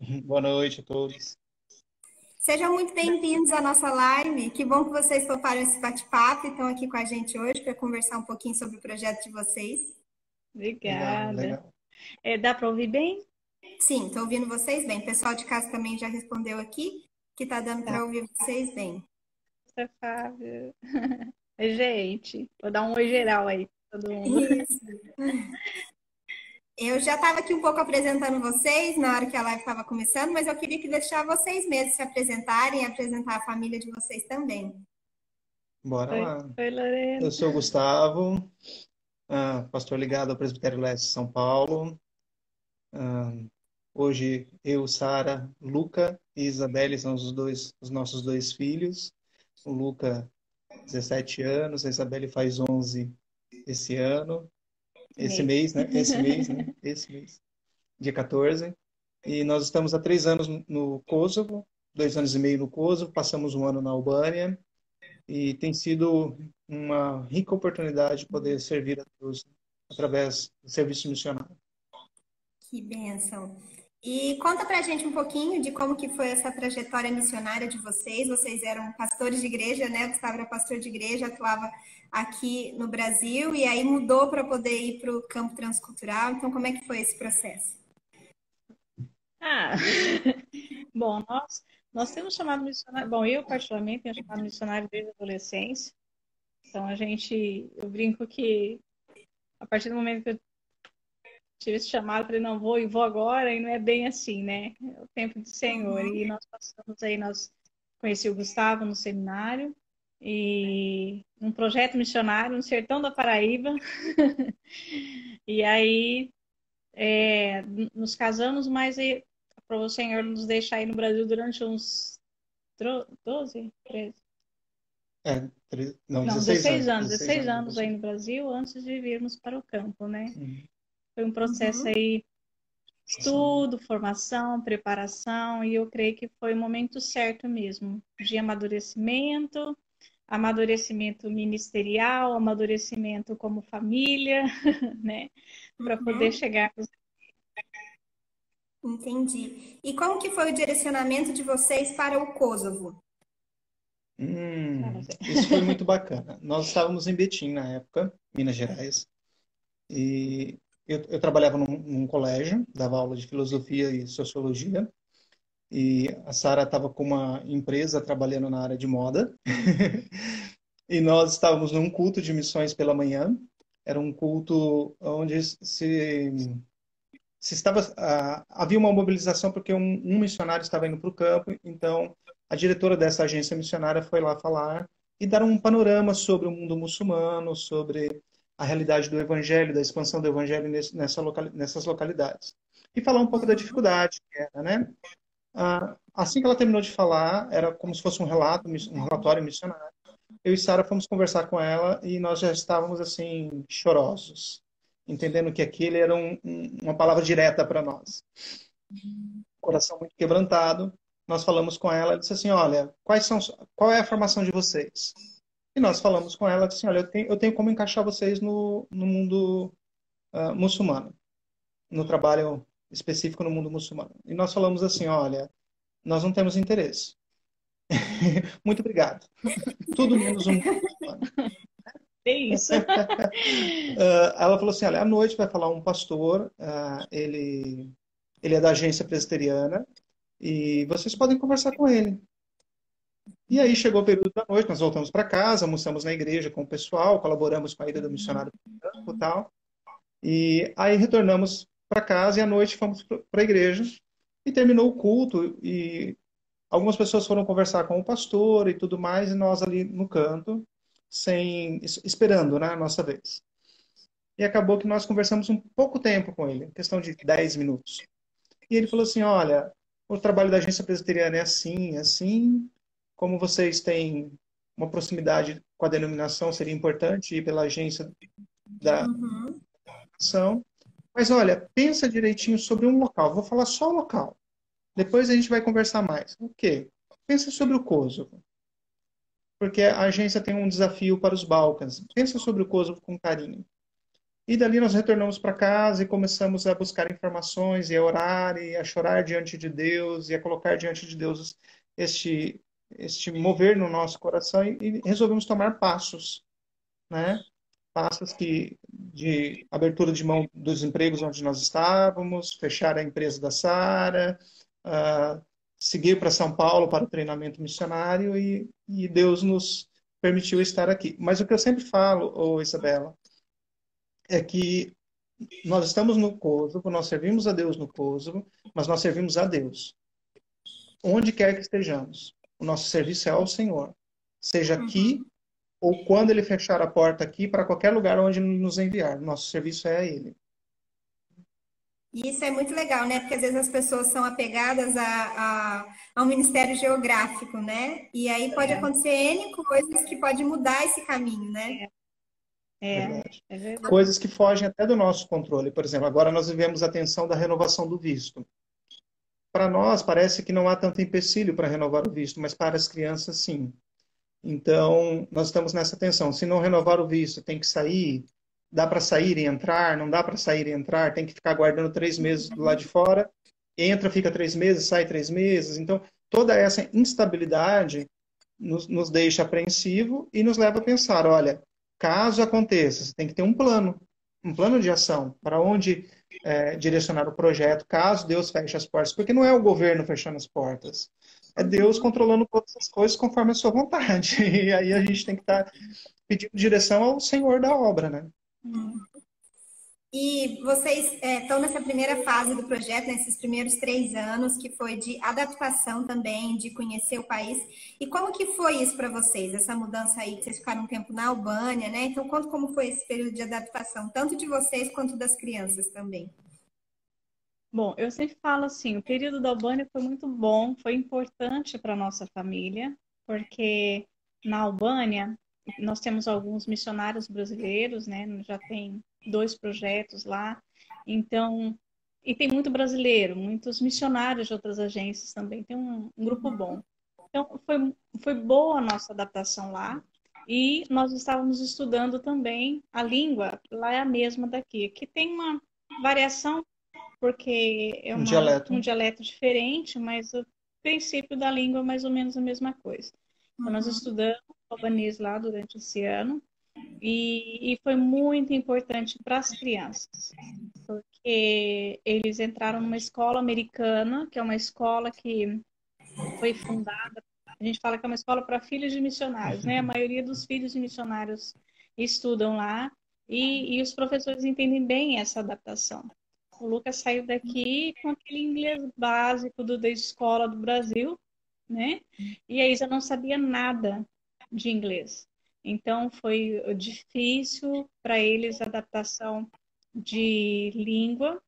Boa noite a todos. Sejam muito bem-vindos à nossa live. Que bom que vocês toparam esse bate-papo e estão aqui com a gente hoje para conversar um pouquinho sobre o projeto de vocês. Obrigada. Legal, legal. É, dá para ouvir bem? Sim, estou ouvindo vocês bem. O pessoal de casa também já respondeu aqui que está dando para ouvir vocês bem. Você Fábio. Gente, vou dar um oi geral aí. Todo mundo. Isso. Eu já estava aqui um pouco apresentando vocês na hora que a live estava começando, mas eu queria que deixar vocês mesmos se apresentarem e apresentar a família de vocês também. Bora Oi, lá. Oi, Lorena. Eu sou o Gustavo, uh, pastor ligado ao Presbitério Leste de São Paulo. Uh, hoje eu, Sara, Luca e Isabelle são os dois os nossos dois filhos. O Luca, 17 anos, a Isabelle faz 11 esse ano. Esse mês, né? Esse mês, né? Esse mês. Dia 14. E nós estamos há três anos no Kosovo, dois anos e meio no Kosovo, passamos um ano na Albânia. E tem sido uma rica oportunidade de poder servir a Deus através do serviço missionário. Que bênção. E conta pra gente um pouquinho de como que foi essa trajetória missionária de vocês. Vocês eram pastores de igreja, né? Gustavo era pastor de igreja, atuava aqui no Brasil e aí mudou para poder ir para o campo transcultural. Então, como é que foi esse processo? Ah, bom, nós, nós temos chamado missionário. Bom, eu particularmente tenho chamado missionário desde a adolescência. Então, a gente, eu brinco que a partir do momento que eu tive esse chamado, falei, não, vou e vou agora, e não é bem assim, né? É o tempo do Senhor. E nós passamos aí, nós conheci o Gustavo no seminário, e um projeto missionário no sertão da Paraíba. e aí é, nos casamos, mas para o Senhor nos deixar aí no Brasil durante uns 12, 13. É, não, não 16, 16 anos, 16 anos aí no Brasil antes de virmos para o campo, né? Uhum. Foi um processo uhum. aí, estudo, formação, preparação, e eu creio que foi o momento certo mesmo, de amadurecimento, amadurecimento ministerial, amadurecimento como família, né? Para uhum. poder chegar. Entendi. E como que foi o direcionamento de vocês para o Kosovo? Hum, isso foi muito bacana. Nós estávamos em Betim na época, Minas Gerais, e eu, eu trabalhava num, num, colégio, dava aula de filosofia e sociologia, e a Sara estava com uma empresa trabalhando na área de moda, e nós estávamos num culto de missões pela manhã, era um culto onde se, se estava, havia uma mobilização porque um, um missionário estava indo para o campo, então a diretora dessa agência missionária foi lá falar e dar um panorama sobre o mundo muçulmano, sobre a realidade do evangelho, da expansão do evangelho nessa nessas localidades. E falar um pouco da dificuldade que era, né? Ah, assim que ela terminou de falar, era como se fosse um relato, um relatório missionário. Eu e Sara fomos conversar com ela e nós já estávamos assim chorosos, entendendo que aquilo era um, um, uma palavra direta para nós. Coração muito quebrantado. Nós falamos com ela, e disse assim: "Olha, quais são, qual é a formação de vocês?" E nós falamos com ela assim, olha, eu tenho, eu tenho como encaixar vocês no, no mundo uh, muçulmano, no trabalho específico no mundo muçulmano. E nós falamos assim, olha, nós não temos interesse. Muito obrigado. Tudo menos um muçulmano. É isso. uh, ela falou assim, olha, à noite vai falar um pastor, uh, ele, ele é da agência presbiteriana, e vocês podem conversar com ele. E aí chegou o período da noite, nós voltamos para casa, almoçamos na igreja com o pessoal, colaboramos com a ida do missionário e tal. E aí retornamos para casa e à noite fomos para a igreja e terminou o culto e algumas pessoas foram conversar com o pastor e tudo mais e nós ali no canto, sem esperando, né, a nossa vez. E acabou que nós conversamos um pouco tempo com ele, questão de 10 minutos. E ele falou assim: "Olha, o trabalho da agência presbiteriana é assim, assim, como vocês têm uma proximidade com a denominação, seria importante ir pela agência da uhum. ação. Mas olha, pensa direitinho sobre um local. Vou falar só o local. Depois a gente vai conversar mais. O quê? Pensa sobre o Kosovo. Porque a agência tem um desafio para os Balcãs. Pensa sobre o Kosovo com carinho. E dali nós retornamos para casa e começamos a buscar informações e a orar e a chorar diante de Deus e a colocar diante de Deus este este mover no nosso coração e, resolvemos tomar passos, né? Passos que de abertura de mão dos empregos onde nós estávamos, fechar a empresa da Sara, uh, seguir para São Paulo para o treinamento missionário e, e Deus nos permitiu estar aqui. Mas o que eu sempre falo, oh Isabela, é que nós estamos no Kosovo, nós servimos a Deus no Kosovo, mas nós servimos a Deus. Onde quer que estejamos. O nosso serviço é ao Senhor. Seja uhum. aqui ou quando Ele fechar a porta aqui, para qualquer lugar onde nos enviar. Nosso serviço é a Ele. E isso é muito legal, né? Porque às vezes as pessoas são apegadas a, a, ao ministério geográfico, né? E aí pode é. acontecer N coisas que pode mudar esse caminho, né? É, é verdade. Coisas que fogem até do nosso controle. Por exemplo, agora nós vivemos a tensão da renovação do visto. Para nós, parece que não há tanto empecilho para renovar o visto, mas para as crianças, sim. Então, nós estamos nessa tensão. Se não renovar o visto, tem que sair. Dá para sair e entrar? Não dá para sair e entrar? Tem que ficar guardando três meses do lado de fora. Entra, fica três meses, sai três meses. Então, toda essa instabilidade nos, nos deixa apreensivo e nos leva a pensar: olha, caso aconteça, você tem que ter um plano, um plano de ação para onde é, direcionar o projeto, caso Deus feche as portas, porque não é o governo fechando as portas, é Deus controlando todas as coisas conforme a sua vontade. E aí a gente tem que estar tá pedindo direção ao Senhor da obra, né? Hum. E vocês estão é, nessa primeira fase do projeto, nesses primeiros três anos, que foi de adaptação também, de conhecer o país. E como que foi isso para vocês, essa mudança aí, que vocês ficaram um tempo na Albânia, né? Então, conta como foi esse período de adaptação, tanto de vocês quanto das crianças também. Bom, eu sempre falo assim, o período da Albânia foi muito bom, foi importante para nossa família, porque na Albânia nós temos alguns missionários brasileiros, né? Já tem dois projetos lá. Então, e tem muito brasileiro, muitos missionários de outras agências também. Tem um, um grupo bom. Então, foi, foi boa a nossa adaptação lá. E nós estávamos estudando também a língua, lá é a mesma daqui. Aqui tem uma variação, porque é uma, um, dialeto. um dialeto diferente, mas o princípio da língua é mais ou menos a mesma coisa. Então, nós uhum. estudamos albanês lá durante esse ano. E, e foi muito importante para as crianças, porque eles entraram numa escola americana, que é uma escola que foi fundada. A gente fala que é uma escola para filhos de missionários, né? A maioria dos filhos de missionários estudam lá e, e os professores entendem bem essa adaptação. O Lucas saiu daqui com aquele inglês básico do, da escola do Brasil, né? E a Isa não sabia nada de inglês. Então foi difícil para eles a adaptação de língua,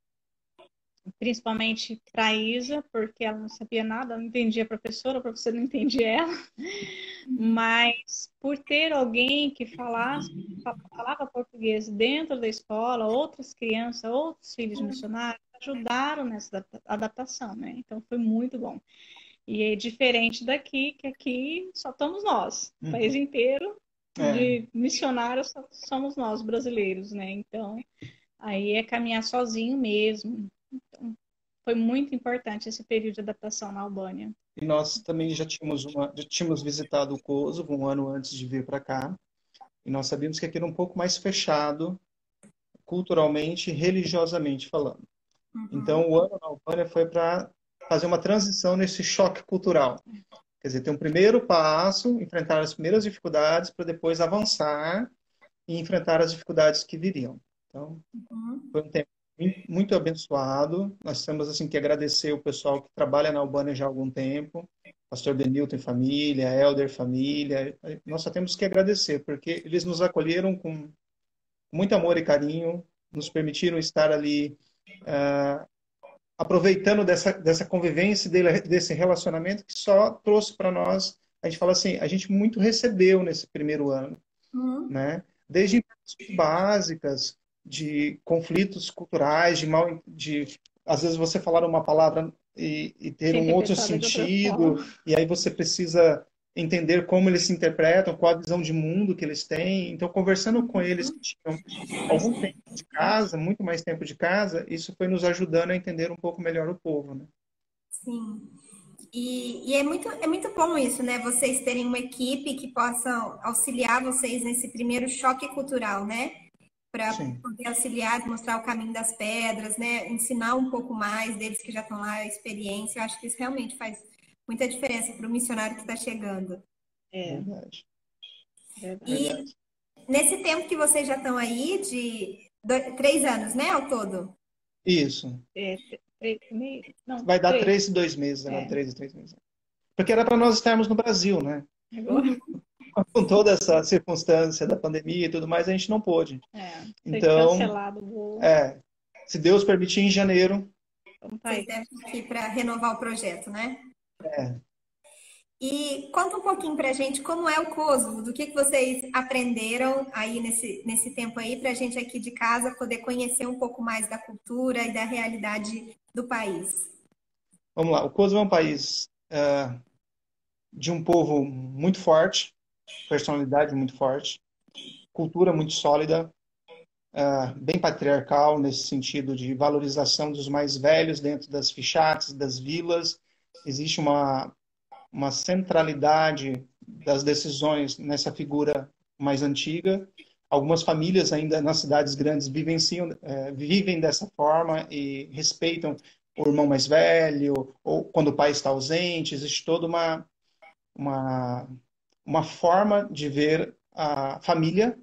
principalmente para Isa, porque ela não sabia nada, não entendia a professora, a professora não entendia ela. Mas por ter alguém que falasse, falava português dentro da escola, outras crianças, outros filhos missionários ajudaram nessa adaptação, né? Então foi muito bom. E é diferente daqui, que aqui só estamos nós, o país uhum. inteiro é. de missionários somos nós brasileiros, né? Então, aí é caminhar sozinho mesmo. Então, foi muito importante esse período de adaptação na Albânia. E nós também já tínhamos uma, já tínhamos visitado o Kosovo um ano antes de vir para cá. E nós sabíamos que aqui era um pouco mais fechado, culturalmente e religiosamente falando. Uhum. Então, o ano na Albânia foi para fazer uma transição nesse choque cultural. Quer dizer, ter um primeiro passo, enfrentar as primeiras dificuldades para depois avançar e enfrentar as dificuldades que viriam. Então, uhum. foi um tempo muito abençoado. Nós temos assim que agradecer o pessoal que trabalha na Albânia já há algum tempo, Pastor Denilton família, Elder família. Nós só temos que agradecer porque eles nos acolheram com muito amor e carinho, nos permitiram estar ali uh, aproveitando dessa, dessa convivência, desse relacionamento que só trouxe para nós, a gente fala assim, a gente muito recebeu nesse primeiro ano, uhum. né? Desde básicas, de conflitos culturais, de mal, de às vezes você falar uma palavra e, e ter Sim, um outro sentido, e aí você precisa entender como eles se interpretam, qual a visão de mundo que eles têm. Então, conversando com eles que tinham algum tempo de casa, muito mais tempo de casa, isso foi nos ajudando a entender um pouco melhor o povo, né? Sim. E, e, é, muito, é muito bom isso, né? Vocês terem uma equipe que possa auxiliar vocês nesse primeiro choque cultural, né? Para poder auxiliar, mostrar o caminho das pedras, né? Ensinar um pouco mais deles que já estão lá, a experiência. Eu acho que isso realmente faz muita diferença para o missionário que está chegando. É verdade. É verdade. E nesse tempo que vocês já estão aí, de dois, três anos, né, ao todo? Isso. É, não, Vai dar três, três e dois meses, né? É. Três e três meses. Porque era para nós estarmos no Brasil, né? Agora. Com toda essa circunstância da pandemia e tudo mais, a gente não pôde. É, então, cancelado o voo. É, se Deus permitir, em janeiro. Vocês devem aqui para renovar o projeto, né? É. E conta um pouquinho para a gente como é o Kosovo, do que, que vocês aprenderam aí nesse, nesse tempo aí, para a gente aqui de casa poder conhecer um pouco mais da cultura e da realidade do país. Vamos lá, o Kosovo é um país uh, de um povo muito forte, personalidade muito forte, cultura muito sólida, uh, bem patriarcal nesse sentido de valorização dos mais velhos dentro das fichates, das vilas. Existe uma uma centralidade das decisões nessa figura mais antiga. Algumas famílias ainda nas cidades grandes vivenciam, é, vivem dessa forma e respeitam o irmão mais velho, ou quando o pai está ausente, existe toda uma, uma, uma forma de ver a família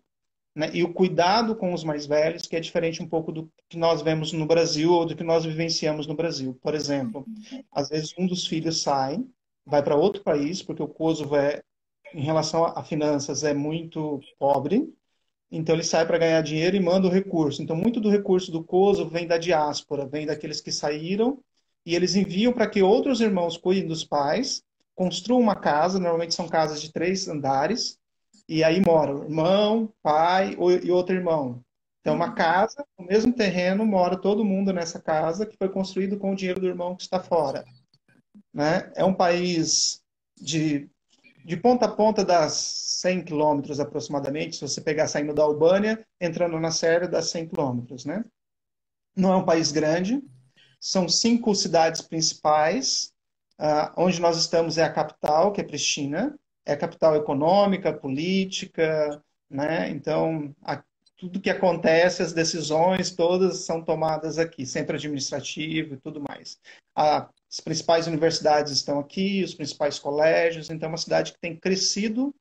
né, e o cuidado com os mais velhos, que é diferente um pouco do que nós vemos no Brasil ou do que nós vivenciamos no Brasil. Por exemplo, às vezes um dos filhos sai vai para outro país, porque o Kosovo é, em relação a finanças, é muito pobre. Então ele sai para ganhar dinheiro e manda o recurso. Então muito do recurso do Kosovo vem da diáspora, vem daqueles que saíram e eles enviam para que outros irmãos cuidem dos pais, construam uma casa, normalmente são casas de três andares, e aí moram irmão, pai e outro irmão. Então uma casa, no mesmo terreno, mora todo mundo nessa casa que foi construído com o dinheiro do irmão que está fora. Né? É um país de, de ponta a ponta das 100 quilômetros aproximadamente, se você pegar saindo da Albânia, entrando na Sérvia, dá 100 quilômetros. Né? Não é um país grande, são cinco cidades principais, uh, onde nós estamos é a capital, que é Pristina, é capital econômica, política, né? Então, a, tudo que acontece, as decisões todas são tomadas aqui, centro administrativo e tudo mais. A as principais universidades estão aqui, os principais colégios, então é uma cidade que tem crescido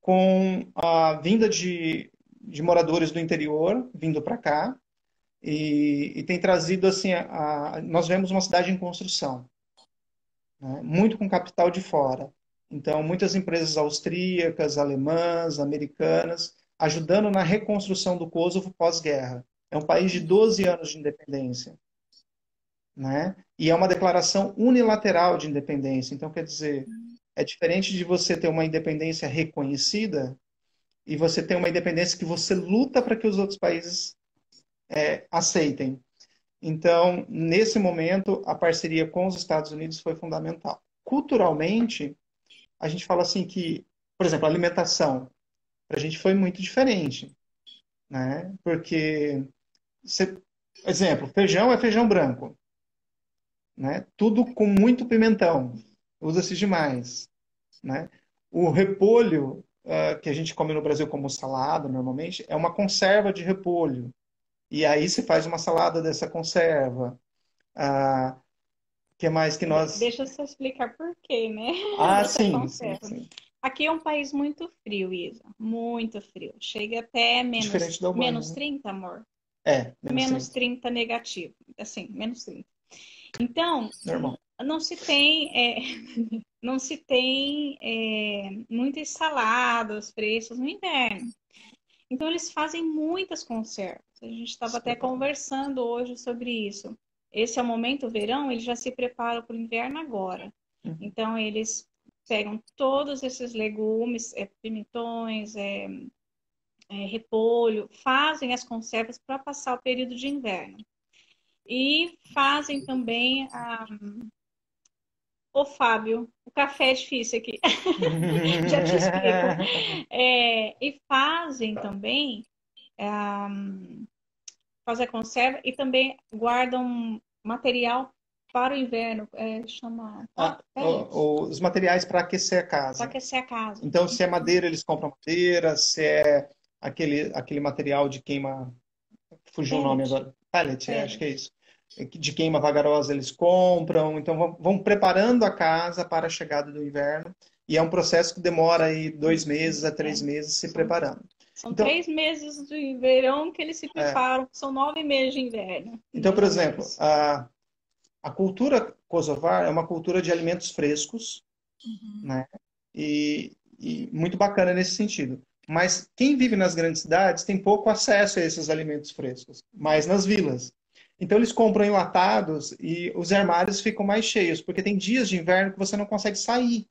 com a vinda de, de moradores do interior vindo para cá e, e, tem trazido assim, a, a, nós vemos uma cidade em construção, né? muito com capital de fora. Então, muitas empresas austríacas, alemãs, americanas, ajudando na reconstrução do Kosovo pós-guerra. É um país de 12 anos de independência né? E é uma declaração unilateral de independência. Então, quer dizer, é diferente de você ter uma independência reconhecida e você ter uma independência que você luta para que os outros países é, aceitem. Então, nesse momento, a parceria com os Estados Unidos foi fundamental. Culturalmente, a gente fala assim que, por exemplo, a alimentação para a gente foi muito diferente, né? Porque, exemplo, feijão é feijão branco né? Tudo com muito pimentão, usa-se demais, né? O repolho uh, que a gente come no Brasil como salada normalmente é uma conserva de repolho e aí se faz uma salada dessa conserva. Uh, que mais que nós? Deixa eu só explicar por quê, né? Ah, sim, sim, sim, Aqui é um país muito frio, Isa. Muito frio. Chega até menos, menos 30, né? amor. É, menos, menos 30. 30 negativo. Assim, menos 30. Então, Normal. não se tem, é, não se tem é, muitas saladas frescas no inverno. Então, eles fazem muitas conservas. A gente estava até conversando hoje sobre isso. Esse é o momento, o verão, eles já se preparam para o inverno agora. Uhum. Então, eles pegam todos esses legumes, é, pimentões, é, é, repolho, fazem as conservas para passar o período de inverno e fazem também a, Ô, Fábio, o café é difícil aqui. Já te explico. É, e fazem também, é, fazem a conserva e também guardam material para o inverno, é, chama. Ah, os materiais para aquecer a casa. Para aquecer a casa. Então, se é madeira, eles compram madeira, se é aquele, aquele material de queima. Fugiu o nome agora. Pallet, é, acho que é isso. De queima vagarosa eles compram. Então, vão, vão preparando a casa para a chegada do inverno. E é um processo que demora aí dois meses a três é. meses se preparando. São então, três meses de verão que eles se é. preparam, é. são nove meses de inverno. Então, por exemplo, a, a cultura kosovar é uma cultura de alimentos frescos, uhum. né? E, e, muito bacana nesse sentido. Mas quem vive nas grandes cidades tem pouco acesso a esses alimentos frescos, mais nas vilas. Então eles compram enlatados e os armários ficam mais cheios, porque tem dias de inverno que você não consegue sair.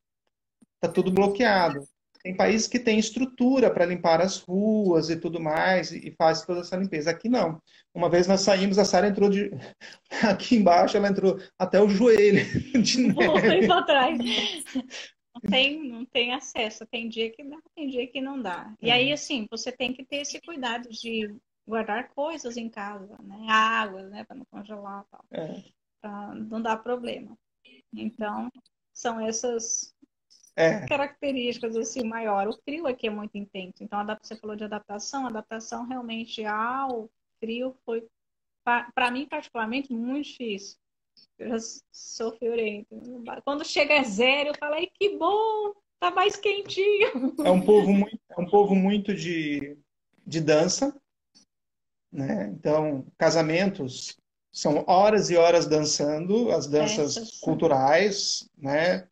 Tá tudo bloqueado. Tem países que têm estrutura para limpar as ruas e tudo mais, e faz toda essa limpeza. Aqui não. Uma vez nós saímos, a Sara entrou de. Aqui embaixo, ela entrou até o joelho de neve. para trás. Não tem, não tem acesso. Tem dia que dá, tem dia que não dá. E aí, uhum. assim, você tem que ter esse cuidado de guardar coisas em casa, né? Água, né? Para não congelar tal. É. Para não dar problema. Então, são essas é. características assim maior. O frio aqui é muito intenso. Então, você falou de adaptação. A adaptação realmente ao frio foi, para mim, particularmente, muito difícil. Eu já sou friorenta. Quando chega a zero, eu falo, que bom, tá mais quentinho. É um povo muito, é um povo muito de, de dança. Né? Então, casamentos são horas e horas dançando, as danças culturais, né?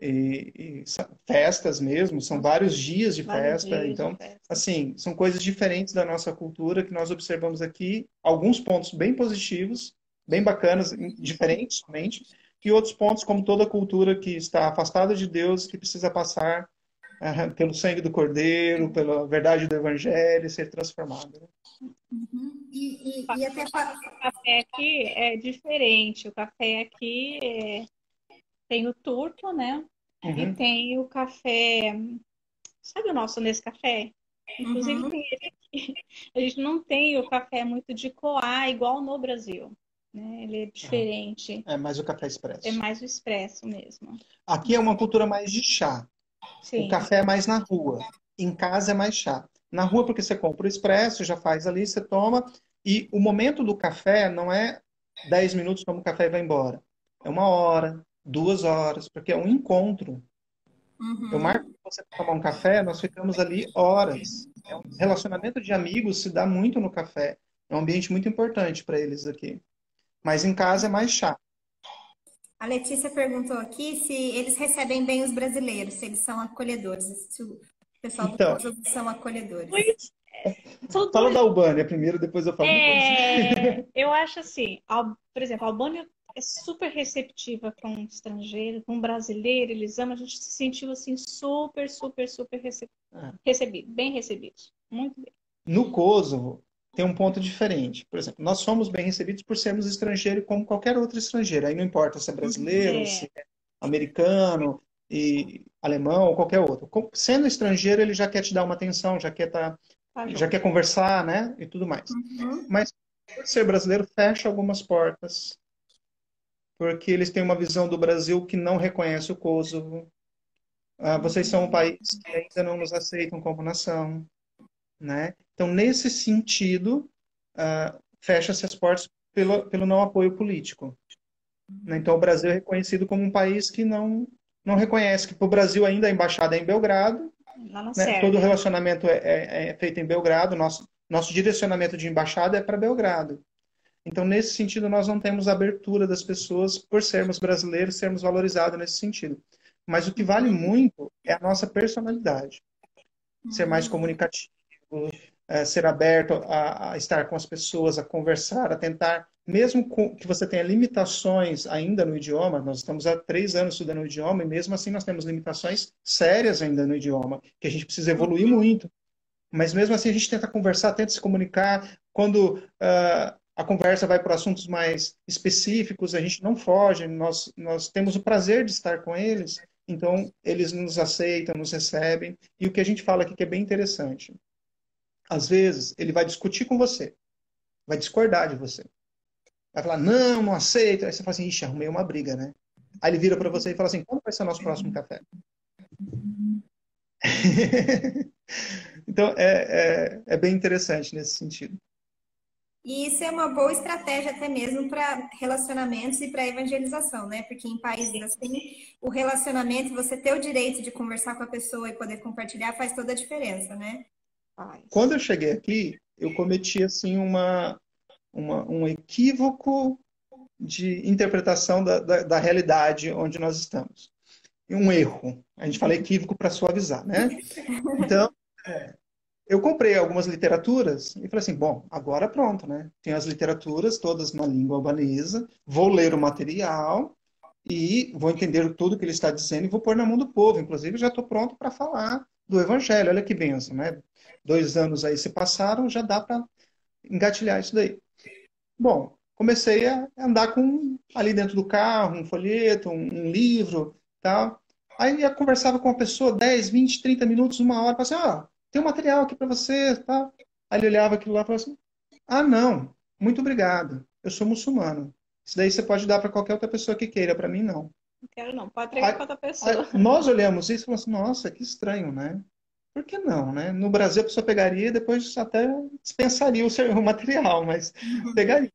E, e festas mesmo, são vários dias de vários festa. Dias então, de festa. assim, são coisas diferentes da nossa cultura que nós observamos aqui, alguns pontos bem positivos, bem bacanas, diferentes somente, e outros pontos, como toda cultura que está afastada de Deus, que precisa passar uh, pelo sangue do Cordeiro, pela verdade do Evangelho e ser transformada. Né? Uhum. E, e, e até o café aqui é diferente. O café aqui é tem o turco, né? Uhum. E tem o café. Sabe o nosso nesse café? Inclusive uhum. tem ele aqui. A gente não tem o café muito de coar igual no Brasil. Né? Ele é diferente. É mais o café expresso. É mais o expresso mesmo. Aqui é uma cultura mais de chá. Sim. O café é mais na rua. Em casa é mais chá. Na rua, porque você compra o expresso, já faz ali, você toma. E o momento do café não é 10 minutos como o café vai embora. É uma hora, duas horas, porque é um encontro. Uhum. Eu marco você tomar um café, nós ficamos ali horas. É um relacionamento de amigos se dá muito no café. É um ambiente muito importante para eles aqui. Mas em casa é mais chato. A Letícia perguntou aqui se eles recebem bem os brasileiros, se eles são acolhedores, se o pessoal então, do Kosovo são acolhedores. Fala da Albânia primeiro, depois eu falo. É, eu acho assim, por exemplo, a Albânia é super receptiva com um estrangeiro, com um brasileiro, eles amam. A gente se sentiu assim super, super, super é. recebido, bem recebidos, muito bem. No Kosovo tem um ponto diferente. Por exemplo, nós somos bem recebidos por sermos estrangeiros como qualquer outro estrangeiro. Aí não importa se é brasileiro, é. se é americano, e alemão ou qualquer outro. Sendo estrangeiro, ele já quer te dar uma atenção, já quer tá, tá já quer conversar, né, e tudo mais. Uhum. Mas por ser brasileiro fecha algumas portas porque eles têm uma visão do Brasil que não reconhece o Kosovo. Ah, vocês são um país que ainda não nos aceitam como nação. Né? Então, nesse sentido, ah, fecha-se as portas pelo, pelo não apoio político. Né? Então, o Brasil é reconhecido como um país que não, não reconhece que para o Brasil ainda a embaixada é em Belgrado. Né? Todo o relacionamento é, é, é feito em Belgrado. Nosso, nosso direcionamento de embaixada é para Belgrado. Então, nesse sentido, nós não temos abertura das pessoas por sermos brasileiros, sermos valorizados nesse sentido. Mas o que vale muito é a nossa personalidade. Ser mais uhum. comunicativo, é, ser aberto a, a, estar com as pessoas, a conversar, a tentar, mesmo com, que você tenha limitações ainda no idioma, nós estamos há três anos estudando o idioma e mesmo assim nós temos limitações sérias ainda no idioma, que a gente precisa evoluir muito. Mas mesmo assim a gente tenta conversar, tenta se comunicar. Quando uh, a conversa vai para assuntos mais específicos, a gente não foge, nós, nós temos o prazer de estar com eles, então eles nos aceitam, nos recebem. E o que a gente fala aqui que é bem interessante. Às vezes, ele vai discutir com você, vai discordar de você. Vai falar, não, não aceito. Aí você fala assim, ixi, arrumei uma briga, né? Aí ele vira para você e fala assim, quando vai ser o nosso próximo café? então, é, é, é bem interessante nesse sentido. E isso é uma boa estratégia até mesmo para relacionamentos e para evangelização, né? Porque em países assim, o relacionamento, você ter o direito de conversar com a pessoa e poder compartilhar faz toda a diferença, né? Quando eu cheguei aqui, eu cometi assim uma, uma um equívoco de interpretação da, da, da realidade onde nós estamos. E um erro. A gente fala equívoco para suavizar, né? Então, é, eu comprei algumas literaturas e falei assim, bom, agora pronto, né? Tem as literaturas todas na língua albanesa, vou ler o material e vou entender tudo que ele está dizendo e vou pôr na mão do povo. Inclusive, já estou pronto para falar do evangelho. Olha que benção, né? Dois anos aí se passaram, já dá para engatilhar isso daí. Bom, comecei a andar com ali dentro do carro, um folheto, um, um livro, tal. Aí eu conversava com uma pessoa 10, 20, 30 minutos, uma hora, falava assim, ó, tem um material aqui para você, tá? Aí ele olhava aquilo lá e falava assim, ah, não, muito obrigado, eu sou muçulmano. Isso daí você pode dar para qualquer outra pessoa que queira, para mim não. Não quero não, pode entregar para outra pessoa. Aí, nós olhamos isso e falamos assim, nossa, que estranho, né? Por que não, né? No Brasil a pessoa pegaria e depois até dispensaria o, seu, material, mas uhum. pegaria.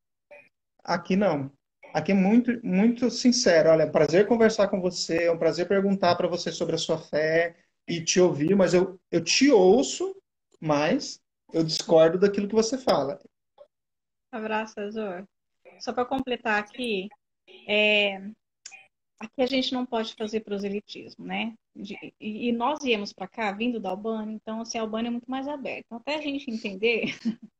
Aqui não. Aqui é muito, muito sincero. Olha, é um prazer conversar com você, é um prazer perguntar para você sobre a sua fé e te ouvir, mas eu, eu te ouço, mas eu discordo daquilo que você fala. Abraço, Azor. Só para completar aqui, é, aqui a gente não pode fazer proselitismo, né? De, e, nós viemos para cá vindo da Albânia, então assim, a Albânia é muito mais aberta. Então, até a gente entender,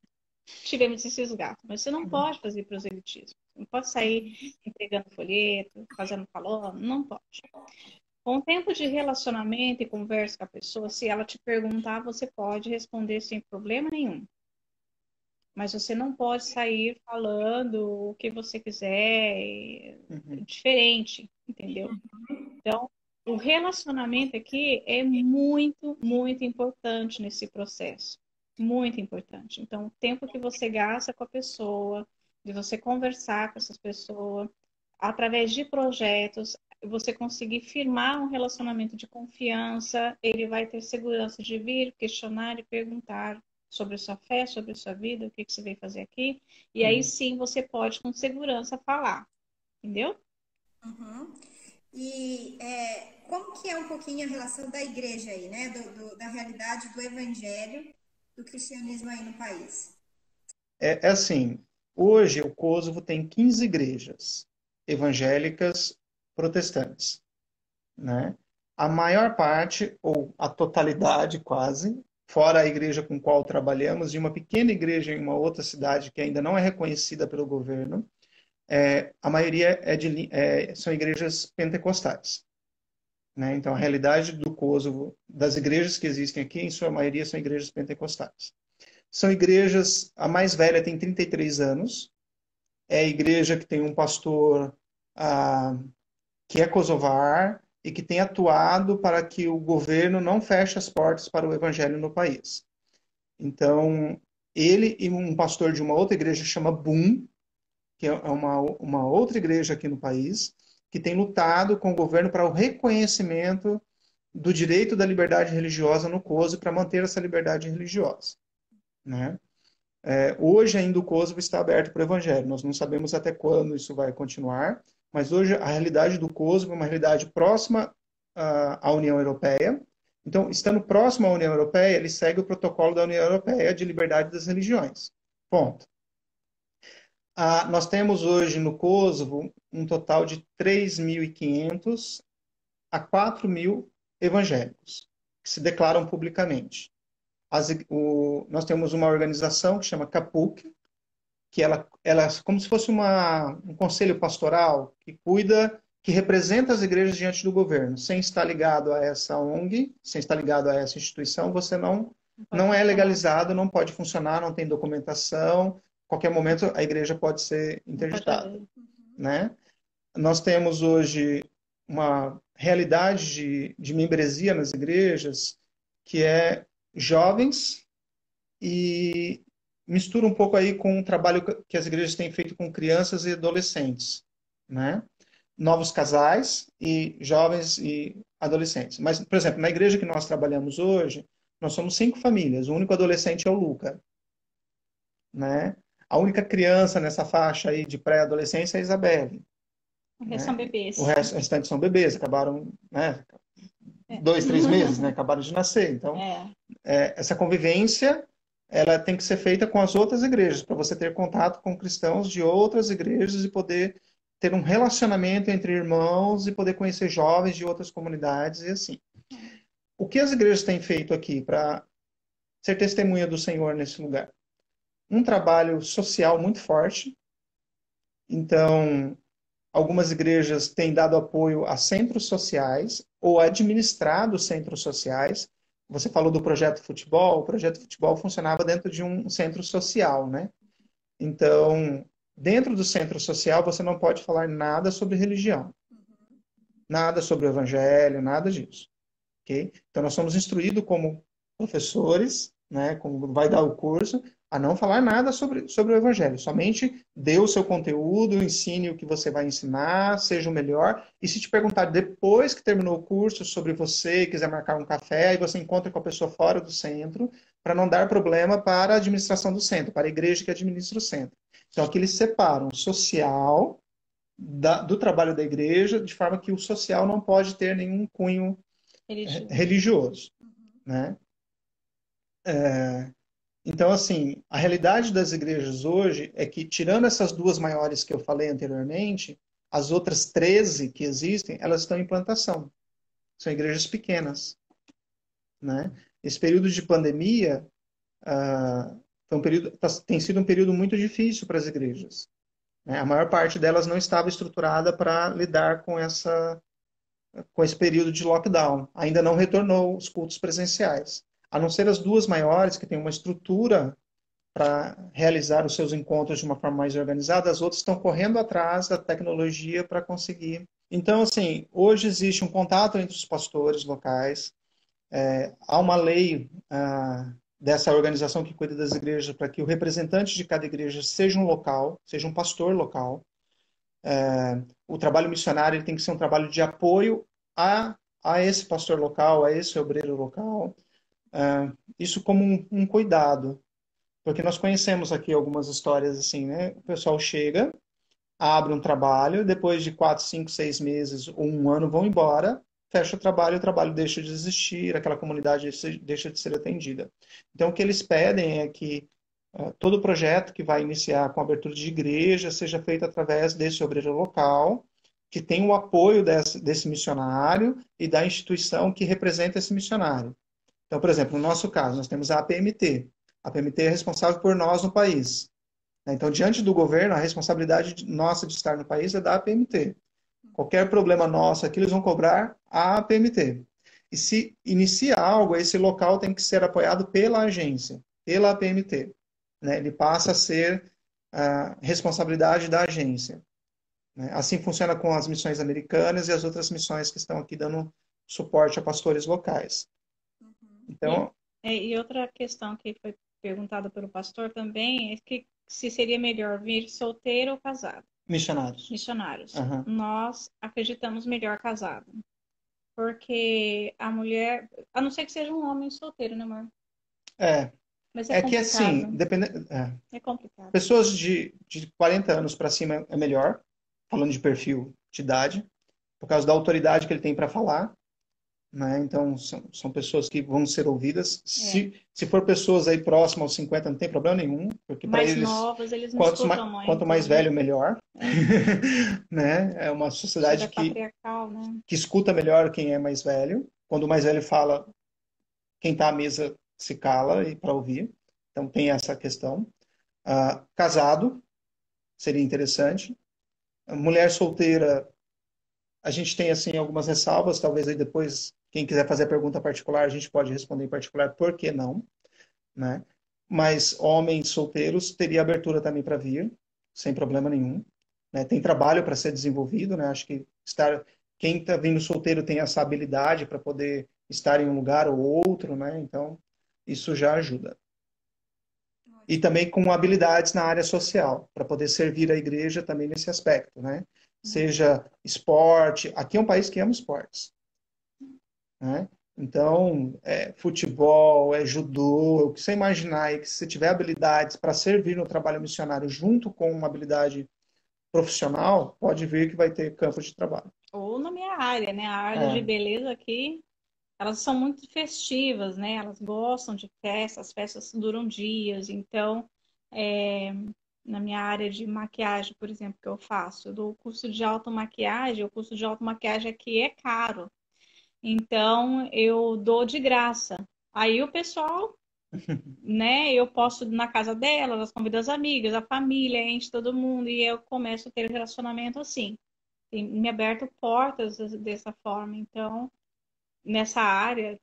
tivemos esses gatos, mas você não pode fazer proselitismo. Não pode sair entregando folheto, fazendo falando, não pode. Com o tempo de relacionamento e conversa com a pessoa, se ela te perguntar, você pode responder sem problema nenhum. Mas você não pode sair falando o que você quiser, uhum. diferente, entendeu? Então, o relacionamento aqui é muito, muito importante nesse processo. Muito importante. Então, o tempo que você gasta com a pessoa, de você conversar com essas pessoas, através de projetos, você conseguir firmar um relacionamento de confiança, ele vai ter segurança de vir, questionar e perguntar sobre a sua fé, sobre a sua vida, o que, que você veio fazer aqui. E uhum. aí sim você pode com segurança falar. Entendeu? Uhum. E é, como que é um pouquinho a relação da igreja aí, né? Do, do, da realidade do evangelho, do cristianismo aí no país? É, é assim, Hoje, o Kosovo tem 15 igrejas evangélicas protestantes. Né? A maior parte, ou a totalidade quase, fora a igreja com qual trabalhamos, de uma pequena igreja em uma outra cidade que ainda não é reconhecida pelo governo, é, a maioria é de, é, são igrejas pentecostais. Né? Então, a realidade do Kosovo, das igrejas que existem aqui, em sua maioria são igrejas pentecostais. São igrejas, a mais velha tem 33 anos, é a igreja que tem um pastor ah, que é kosovar e que tem atuado para que o governo não feche as portas para o evangelho no país. Então, ele e um pastor de uma outra igreja chama BUM, que é uma, uma outra igreja aqui no país, que tem lutado com o governo para o reconhecimento do direito da liberdade religiosa no Kosovo para manter essa liberdade religiosa. Né? É, hoje ainda o Kosovo está aberto para o Evangelho. Nós não sabemos até quando isso vai continuar, mas hoje a realidade do Kosovo é uma realidade próxima à, União Europeia. Então, estando próximo à União Europeia, ele segue o protocolo da União Europeia de liberdade das religiões. Ponto. Ah, nós temos hoje no Kosovo um total de 3.500 a 4.000 evangélicos que se declaram publicamente. As, o, nós temos uma organização que chama CAPUC, que ela, ela é como se fosse uma, um conselho pastoral que cuida, que representa as igrejas diante do governo. Sem estar ligado a essa ONG, sem estar ligado a essa instituição, você não, não é legalizado, não pode funcionar, não tem documentação, qualquer momento a igreja pode ser interditada, né? Nós temos hoje uma realidade de, de membresia nas igrejas que é jovens e mistura um pouco aí com o trabalho que as igrejas têm feito com crianças e adolescentes, né? Novos casais e jovens e adolescentes. Mas, por exemplo, na igreja que nós trabalhamos hoje, nós somos cinco famílias. O único adolescente é o Luca, né? A única criança nessa faixa aí de pré-adolescência é a Isabelle. O resto né? são bebês. O resto, restante são bebês, acabaram, né? É. Dois, três meses, né? Acabaram de nascer. Então, é. É, essa convivência ela tem que ser feita com as outras igrejas, para você ter contato com cristãos de outras igrejas e poder ter um relacionamento entre irmãos e poder conhecer jovens de outras comunidades e assim. O que as igrejas têm feito aqui para ser testemunha do Senhor nesse lugar? Um trabalho social muito forte. Então, algumas igrejas têm dado apoio a centros sociais ou administrado centros sociais você falou do projeto futebol, o projeto futebol funcionava dentro de um centro social, né? Então, dentro do centro social, você não pode falar nada sobre religião. Nada sobre o evangelho, nada disso. ok? Então, nós somos instruídos como professores, né, como vai dar o curso, a não falar nada sobre, sobre o Evangelho. Somente dê o seu conteúdo, ensine o que você vai ensinar, seja o melhor. E se te perguntar depois que terminou o curso sobre você, quiser marcar um café, aí você encontra com a pessoa fora do centro, para não dar problema para a administração do centro, para a igreja que administra o centro. Então aqui eles separam o social da, do trabalho da igreja, de forma que o social não pode ter nenhum cunho religioso. religioso né? É, então, assim, a realidade das igrejas hoje é que, tirando essas duas maiores que eu falei anteriormente, as outras 13 que existem, elas estão em plantação. São igrejas pequenas. Né? Esse período de pandemia uh, um período, tá, tem sido um período muito difícil para as igrejas. Né? A maior parte delas não estava estruturada para lidar com, essa, com esse período de lockdown. Ainda não retornou os cultos presenciais a não ser as duas maiores, que têm uma estrutura para realizar os seus encontros de uma forma mais organizada, as outras estão correndo atrás da tecnologia para conseguir. Então, assim, hoje existe um contato entre os pastores locais, é, há uma lei ah, dessa organização que cuida das igrejas para que o representante de cada igreja seja um local, seja um pastor local. É, o trabalho missionário tem que ser um trabalho de apoio a, a esse pastor local, a esse obreiro local. Uh, isso como um, um, cuidado, porque nós conhecemos aqui algumas histórias assim, né? O pessoal chega, abre um trabalho, depois de quatro, cinco, seis meses ou um ano vão embora, fecha o trabalho, o trabalho deixa de existir, aquela comunidade deixa de ser atendida. Então, o que eles pedem é que uh, todo projeto que vai iniciar com abertura de igreja seja feito através desse obreiro local, que tem o apoio desse, desse missionário e da instituição que representa esse missionário. Então, por exemplo, no nosso caso, nós temos a APMT. A APMT é responsável por nós no país. Então, diante do governo, a responsabilidade nossa de estar no país é da APMT. Qualquer problema nosso aqui, eles vão cobrar a APMT. E se inicia algo, esse local tem que ser apoiado pela agência, pela APMT. Né? Ele passa a ser a responsabilidade da agência. Né? Assim funciona com as missões americanas e as outras missões que estão aqui dando suporte a pastores locais. Então. E, é, e outra questão que foi perguntada pelo pastor também é que se seria melhor vir solteiro ou casado. Missionários. Missionários. Uhum. Nós acreditamos melhor casado. Porque a mulher, a não ser que seja um homem solteiro, né, amor? É. Mas é, é que assim, depende, é. é complicado. Pessoas de, de 40 anos para cima é melhor, falando de perfil de idade, por causa da autoridade que ele tem para falar. Né? Então, são, são pessoas que vão ser ouvidas. É. Se, se for pessoas aí próximas aos 50, não tem problema nenhum, porque para eles, novos, eles não quanto, mais, muito, quanto mais velho, melhor. É, né? é uma sociedade que, né? que escuta melhor quem é mais velho. Quando o mais velho fala, quem está à mesa se cala e para ouvir. Então, tem essa questão. Uh, casado, seria interessante. Mulher solteira, a gente tem assim algumas ressalvas, talvez aí depois quem quiser fazer pergunta particular, a gente pode responder em particular por que não, né? mas homens solteiros teria abertura também para vir, sem problema nenhum. Né? Tem trabalho para ser desenvolvido, né? Acho que estar quem está vindo solteiro tem essa habilidade para poder estar em um lugar ou outro, né? Então isso já ajuda. E também com habilidades na área social, para poder servir a igreja também nesse aspecto, né? Seja esporte, aqui é um país que ama esportes, né? Então, é, futebol, é judô, o que você imaginar aí, que se você tiver habilidades para servir no trabalho missionário junto com uma habilidade profissional, pode ver que vai ter campo de trabalho. Ou na minha área, né? A área é. de beleza aqui, elas são muito festivas, né? Elas gostam de festas, as festas duram dias. Então, é, na minha área de maquiagem, por exemplo, que eu faço, eu dou curso de automaquiagem, o curso de automaquiagem aqui é caro. Então, eu dou de graça. Aí o pessoal, né, eu posso ir na casa delas, as convido as amigas, a família, enche todo mundo, e eu começo a ter relacionamento assim. Tem me aberto portas dessa forma. Então, nessa área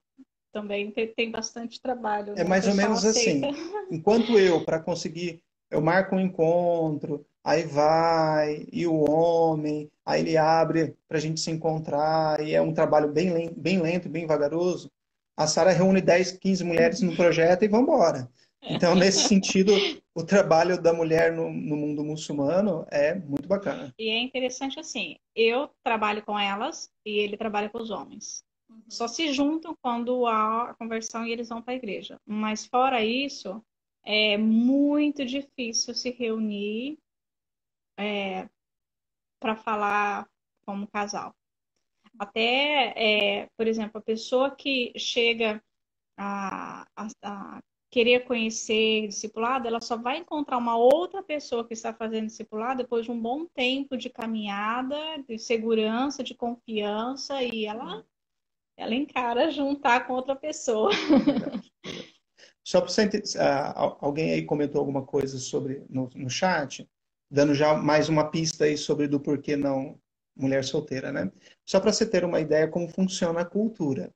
também tem, tem bastante trabalho. É mais ou menos aceita. assim. Enquanto eu, para conseguir, eu marco um encontro, aí vai, e o homem, aí ele abre para a gente se encontrar, e é um trabalho bem, bem lento, bem vagaroso. A Sara reúne 10, 15 mulheres no projeto e vamos embora. Então, nesse sentido, o trabalho da mulher no, no, mundo muçulmano é muito bacana. E é interessante assim, eu trabalho com elas e ele trabalha com os homens. Uhum. Só se juntam quando há a conversão e eles vão para a igreja. Mas fora isso, é muito difícil se reunir é, para falar como casal. Até, é, por exemplo, a pessoa que chega a, a, a querer conhecer discipulado, ela só vai encontrar uma outra pessoa que está fazendo discipulado depois de um bom tempo de caminhada, de segurança, de confiança, e ela, ela encara juntar com outra pessoa. Só para uh, alguém aí comentou alguma coisa sobre no, no chat dando já mais uma pista aí sobre do porquê não mulher solteira, né? Só para você ter uma ideia como funciona a cultura.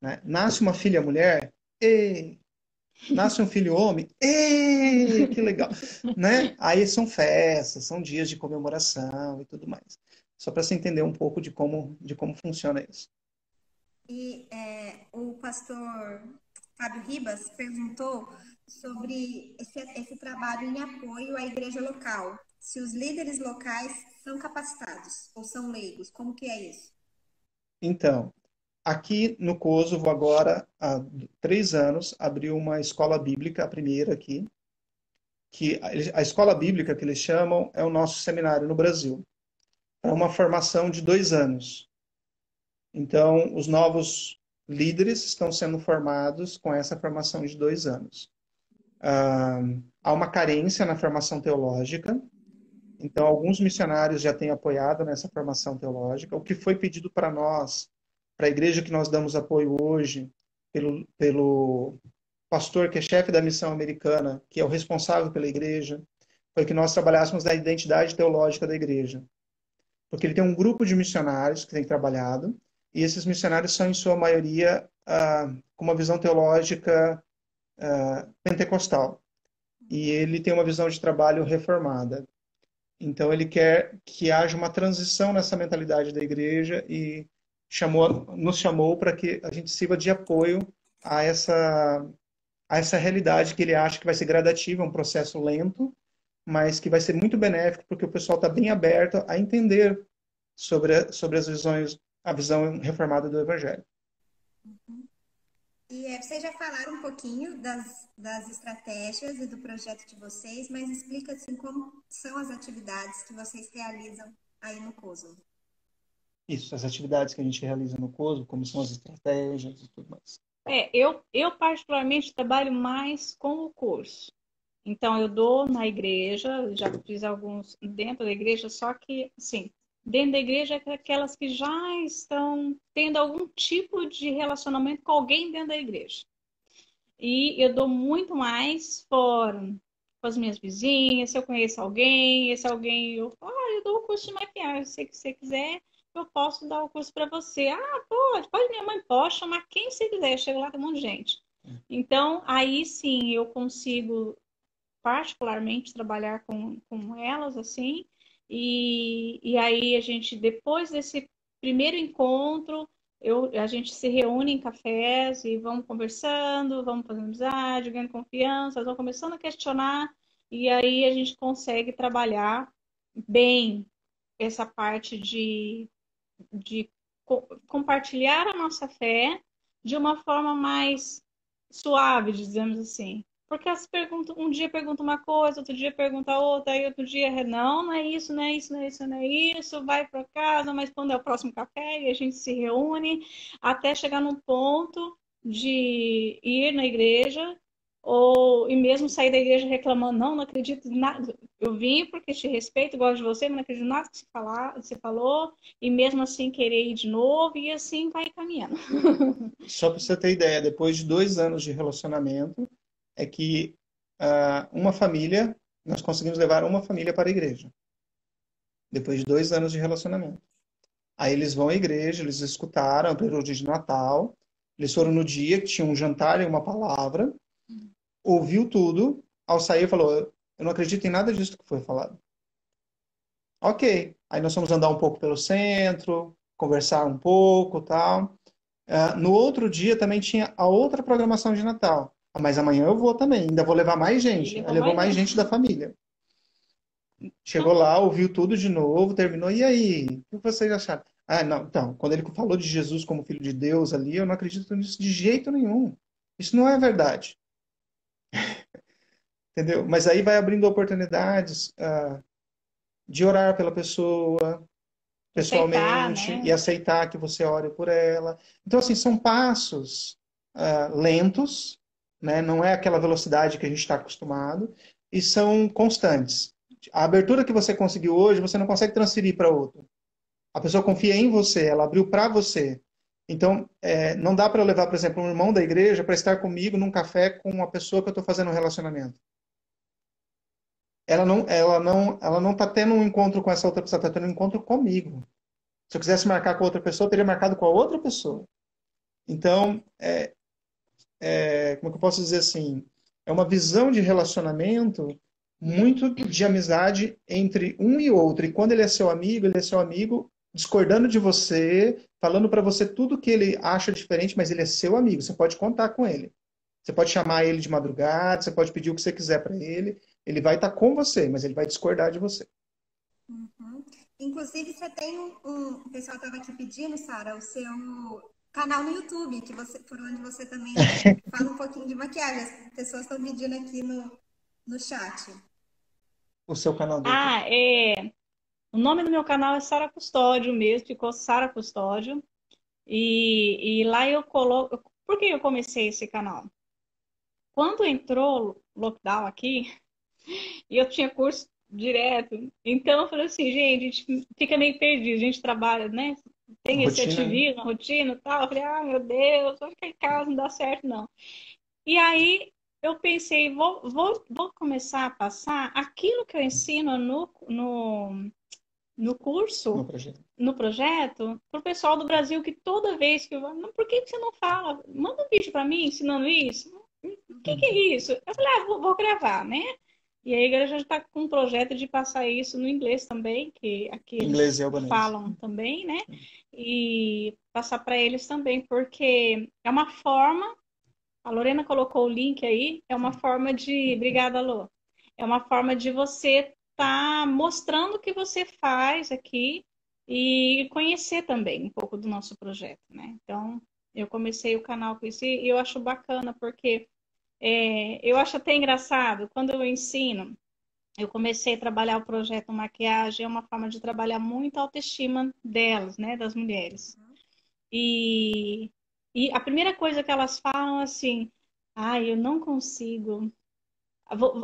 Né? Nasce uma filha mulher, e nasce um filho homem, e que legal, né? Aí são festas, são dias de comemoração e tudo mais. Só para você entender um pouco de como de como funciona isso. E é, o pastor Fábio Ribas perguntou sobre esse, esse trabalho em apoio à igreja local. Se os líderes locais são capacitados ou são leigos, como que é isso? Então, aqui no Kosovo, agora, há três anos, abriu uma escola bíblica, a primeira aqui, que a escola bíblica que eles chamam é o nosso seminário no Brasil. É uma formação de dois anos. Então, os novos líderes estão sendo formados com essa formação de dois anos. Ah, há uma carência na formação teológica, então alguns missionários já têm apoiado nessa formação teológica. O que foi pedido para nós, para a igreja que nós damos apoio hoje, pelo, pelo pastor que é chefe da missão americana, que é o responsável pela igreja, foi que nós trabalhássemos na identidade teológica da igreja. Porque ele tem um grupo de missionários que tem trabalhado, e esses missionários são, em sua maioria, ah, com uma visão teológica uh, pentecostal. E ele tem uma visão de trabalho reformada. Então ele quer que haja uma transição nessa mentalidade da igreja e chamou, nos chamou para que a gente sirva de apoio a essa, a essa realidade que ele acha que vai ser gradativa, um processo lento, mas que vai ser muito benéfico porque o pessoal está bem aberto a entender sobre, sobre as visões, a visão reformada do Evangelho. Uhum. E é, vocês já falaram um pouquinho das, das estratégias e do projeto de vocês, mas explica assim como são as atividades que vocês realizam aí no COSO. Isso, as atividades que a gente realiza no COSO, como são as estratégias e tudo mais. É, eu, eu particularmente trabalho mais com o curso. Então, eu dou na igreja, já fiz alguns dentro da igreja, só que, assim, dentro da igreja é aquelas que já estão tendo algum tipo de relacionamento com alguém dentro da igreja. E eu dou muito mais por com as minhas vizinhas, se eu conheço alguém, esse alguém, eu ah, eu dou o curso de maquiagem, se você quiser, eu posso dar o curso para você. Ah, pode, pode, minha mãe pode chamar quem você quiser, chega lá, tem um monte de gente. Então, aí sim eu consigo particularmente trabalhar com, com elas, assim, e, e aí a gente, depois desse primeiro encontro, eu, a gente se reúne em cafés e vamos conversando, vamos fazendo amizade, ganhando confiança, vamos começando a questionar, e aí a gente consegue trabalhar bem essa parte de, de co compartilhar a nossa fé de uma forma mais suave, dizemos assim. Porque elas perguntam, um dia pergunta uma coisa, outro dia pergunta outra, aí outro dia não, não é isso, não é isso, não é isso, não é isso, vai para casa, mas quando é o próximo café e a gente se reúne até chegar num ponto de ir na igreja ou e mesmo sair da igreja reclamando, não, não acredito em nada. Eu vim porque te respeito, gosto de você, mas não acredito em nada que você, falar, você falou, e mesmo assim querer ir de novo, e assim vai caminhando. Só para você ter ideia, depois de dois anos de relacionamento, é que uh, uma família, nós conseguimos levar uma família para a igreja. Depois de dois anos de relacionamento. Aí eles vão à igreja, eles escutaram a período de Natal, eles foram no dia que tinha um jantar e uma palavra, ouviu tudo, ao sair falou, eu não acredito em nada disso que foi falado. Ok. Aí nós fomos andar um pouco pelo centro, conversar um pouco tal. Uh, no outro dia também tinha a outra programação de Natal. Mas amanhã eu vou também, ainda vou levar mais gente. Aí levou mais gente da família. Chegou lá, ouviu tudo de novo, terminou. E aí? O que vocês acharam? Ah, não. Então, quando ele falou de Jesus como filho de Deus ali, eu não acredito nisso de jeito nenhum. Isso não é verdade. Entendeu? Mas aí vai abrindo oportunidades uh, de orar pela pessoa pessoalmente aceitar, né? e aceitar que você ore por ela. Então, assim, são passos uh, lentos, né? não é aquela velocidade que a gente está acostumado, e são constantes. A abertura que você conseguiu hoje, você não consegue transferir para outro. A pessoa confia em você, ela abriu para você. Então, é, não dá para levar, por exemplo, um irmão da igreja para estar comigo num café com uma pessoa que eu estou fazendo um relacionamento. Ela não, ela não, ela não está tendo um encontro com essa outra pessoa, está tendo um encontro comigo. Se eu quisesse marcar com outra pessoa, eu teria marcado com a outra pessoa. Então, é, é, como é que eu posso dizer assim, é uma visão de relacionamento muito de amizade entre um e outro. E quando ele é seu amigo, ele é seu amigo discordando de você, falando para você tudo que ele acha diferente, mas ele é seu amigo, você pode contar com ele. Você pode chamar ele de madrugada, você pode pedir o que você quiser para ele, ele vai estar tá com você, mas ele vai discordar de você. Uhum. Inclusive, você tem um, um o pessoal estava aqui pedindo, Sara, o seu canal no YouTube, que você, por onde você também fala um pouquinho de maquiagem. As pessoas estão pedindo aqui no, no chat. O seu canal do Ah, é. O nome do meu canal é Sara Custódio mesmo, ficou Sara Custódio. E, e lá eu coloco. Por que eu comecei esse canal? Quando entrou lockdown aqui, e eu tinha curso direto, então eu falei assim, gente, a gente fica meio perdido, a gente trabalha, né? Tem esse né? ativismo, rotina e tal. Eu falei, ah, meu Deus, vou ficar em casa, não dá certo, não. E aí eu pensei, vou, vou, vou começar a passar aquilo que eu ensino no, no, no curso, no projeto, no projeto para o pessoal do Brasil que toda vez que eu vou, por que, que você não fala? Manda um vídeo para mim ensinando isso. O que, que é isso? Eu falei, ah, vou, vou gravar, né? E a igreja está com um projeto de passar isso no inglês também, que aqui eles falam também, né? E passar para eles também, porque é uma forma, a Lorena colocou o link aí, é uma forma de, obrigada, Lô, é uma forma de você estar tá mostrando o que você faz aqui e conhecer também um pouco do nosso projeto, né? Então, eu comecei o canal com isso e eu acho bacana, porque é, eu acho até engraçado, quando eu ensino, eu comecei a trabalhar o projeto maquiagem, é uma forma de trabalhar muito a autoestima delas, né, das mulheres. E, e a primeira coisa que elas falam assim, ah, eu não consigo.